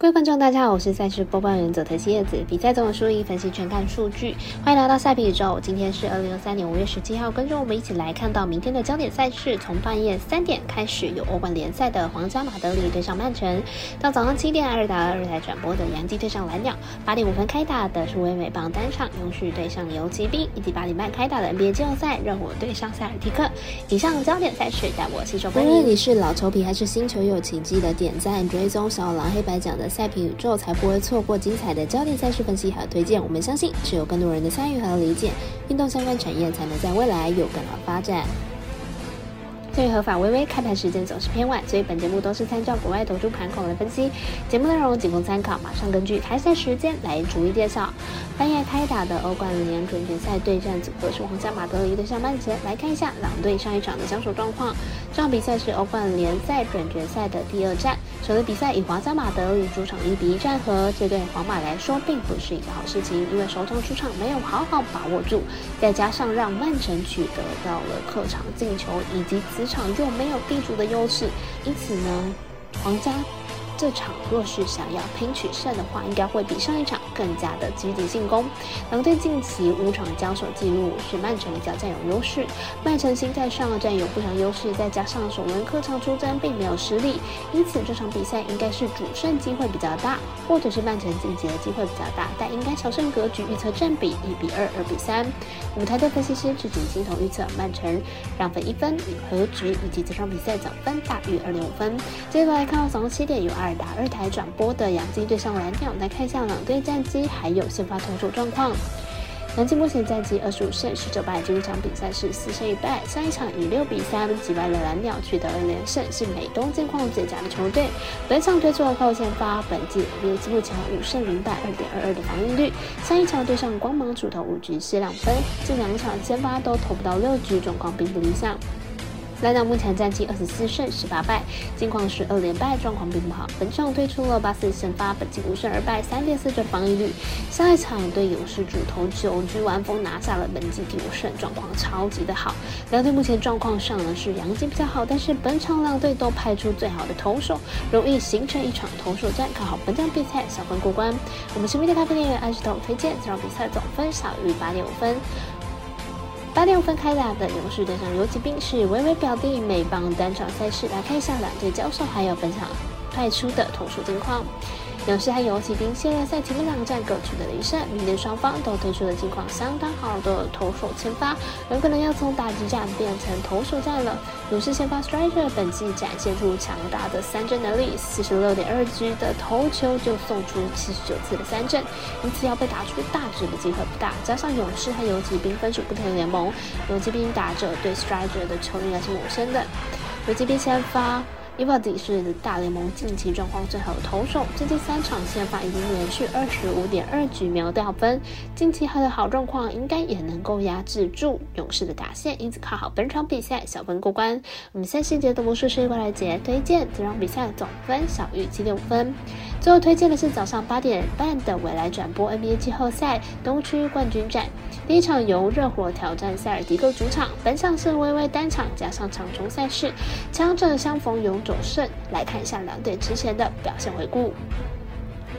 各位观众，大家好，我是赛事播报员佐藤希叶子。比赛中的输赢分析全看数据，欢迎来到赛比宇宙。今天是二零二三年五月十七号，跟着我们一起来看到明天的焦点赛事。从半夜三点开始有欧冠联赛的皇家马德里对上曼城，到早上七点二打二台转播的洋基对上蓝鸟，八点五分开打的是威美棒单场勇士对上游骑兵，以及八点半开打的 NBA 季后赛热火对上塞尔提克。以上焦点赛事带我细说。无论你是老球皮还是新球友，请记得点赞、追踪小狼黑白奖的。赛评宇宙才不会错过精彩的焦点赛事分析和推荐。我们相信，只有更多人的参与和理解，运动相关产业才能在未来有更好发展。鉴于合法微微开盘时间总是偏晚，所以本节目都是参照国外投注盘口来分析，节目内容仅供参考。马上根据开赛时间来逐一介绍。半夜开打的欧冠联准决赛对战组合是皇家马德里对上曼城。来看一下两队上一场的交手状况。这场比赛是欧冠联赛准决赛的第二战，首轮比赛以皇家马德与主场一比一战和，这对皇马来说并不是一个好事情，因为首场出场没有好好把握住，再加上让曼城取得到了客场进球以及。此场又没有地主的优势，因此呢，皇家。这场若是想要拼取胜的话，应该会比上一场更加的积极进攻。两队近期五场交手记录是曼城比较占有优势，曼城心态上占有不少优势，再加上首轮客场出征并没有失利，因此这场比赛应该是主胜机会比较大，或者是曼城晋级的机会比较大，但应该小胜格局预测占比一比二、二比三。舞台的分析师只仅金头预测曼城让分一分，和局以及这场比赛总分大于二点五分。接着来看到早上七点有二。打二台转播的养鸡对上蓝鸟，来看一下两队战绩还有先发投手状况。南京目前战绩二十五胜十九败，这一场比赛是四胜一败。上一场以六比三击败了蓝鸟，取得了连胜，是美东近况最佳的球队。本场推出了靠先发，本季业绩目前五胜零败，二点二二的防御率。上一场对上光芒主投五局失两分，近两场先发都投不到六局，状况并不理想。来到目前战绩二十四胜十八败，近况是二连败，状况并不好。本场推出了八四先发，本季五胜二败，三点四九防御率。下一场对勇士主投九局完封，拿下了本季第五胜，状况超级的好。两队目前状况上呢是杨基比较好，但是本场两队都派出最好的投手，容易形成一场投手战，看好本场比赛小分过关。我们神秘的咖啡店员安石头推荐这场比赛总分小于八点五分。八点五分开打的勇士对上游骑兵是微微表弟美邦单场赛事，来看一下两队交手还有本场派出的投手近况。勇士和游骑兵系列赛前面两战各取得了一胜，明年双方都推出了近况相当好的投手签发，有可能要从打击战变成投手战了。勇士先发 Striker 本季展现出强大的三振能力，四十六点二局的投球就送出七十九次的三振，因此要被打出大局的机会不大。加上勇士和游骑兵分属不同的联盟，游骑兵打者对 Striker 的球力还是陌生的。游骑兵先发。伊巴迪是大联盟近期状况最好的投手，最近三场先发已经连续二十五点二局没有掉分，近期他的好状况应该也能够压制住勇士的打线，因此看好本场比赛小分过关。我们下细节的魔术师过来节推荐这场比赛总分小于七点五分。最后推荐的是早上八点半的未来转播 NBA 季后赛东区冠军战，第一场由热火挑战塞尔迪克主场，本场是微微单场加上场中赛事，强者相逢勇者胜。来看一下两队之前的表现回顾。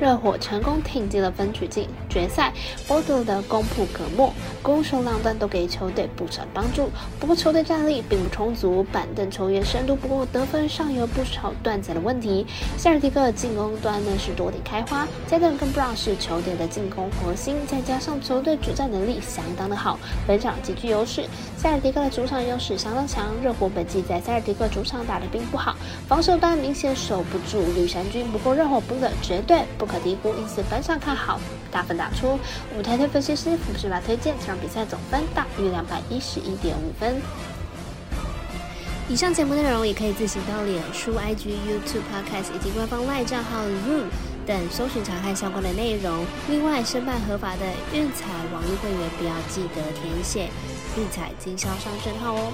热火成功挺进了分区进决赛，波特的攻破可没，攻守两端都给球队不少帮助。不过球队战力并不充足，板凳球员深度不够，得分上有不少断层的问题。塞尔提克进攻端呢是多点开花，加登跟布朗是球队的进攻核心，再加上球队主战能力相当的好，本场极具优势。塞尔提克的主场优势相当强，热火本季在塞尔提克主场打得并不好，防守端明显守不住绿衫军。不过热火不的绝对不。可低估，因此班上看好大分打出。舞台推分析师福士来推荐这场比赛总分大于两百一十一点五分。以上节目内容也可以自行到脸书、IG、YouTube、Podcast 以及官方外账号 Room 等搜寻查看相关的内容。另外，申办合法的运彩网络会员，不要记得填写运彩经销商证号哦。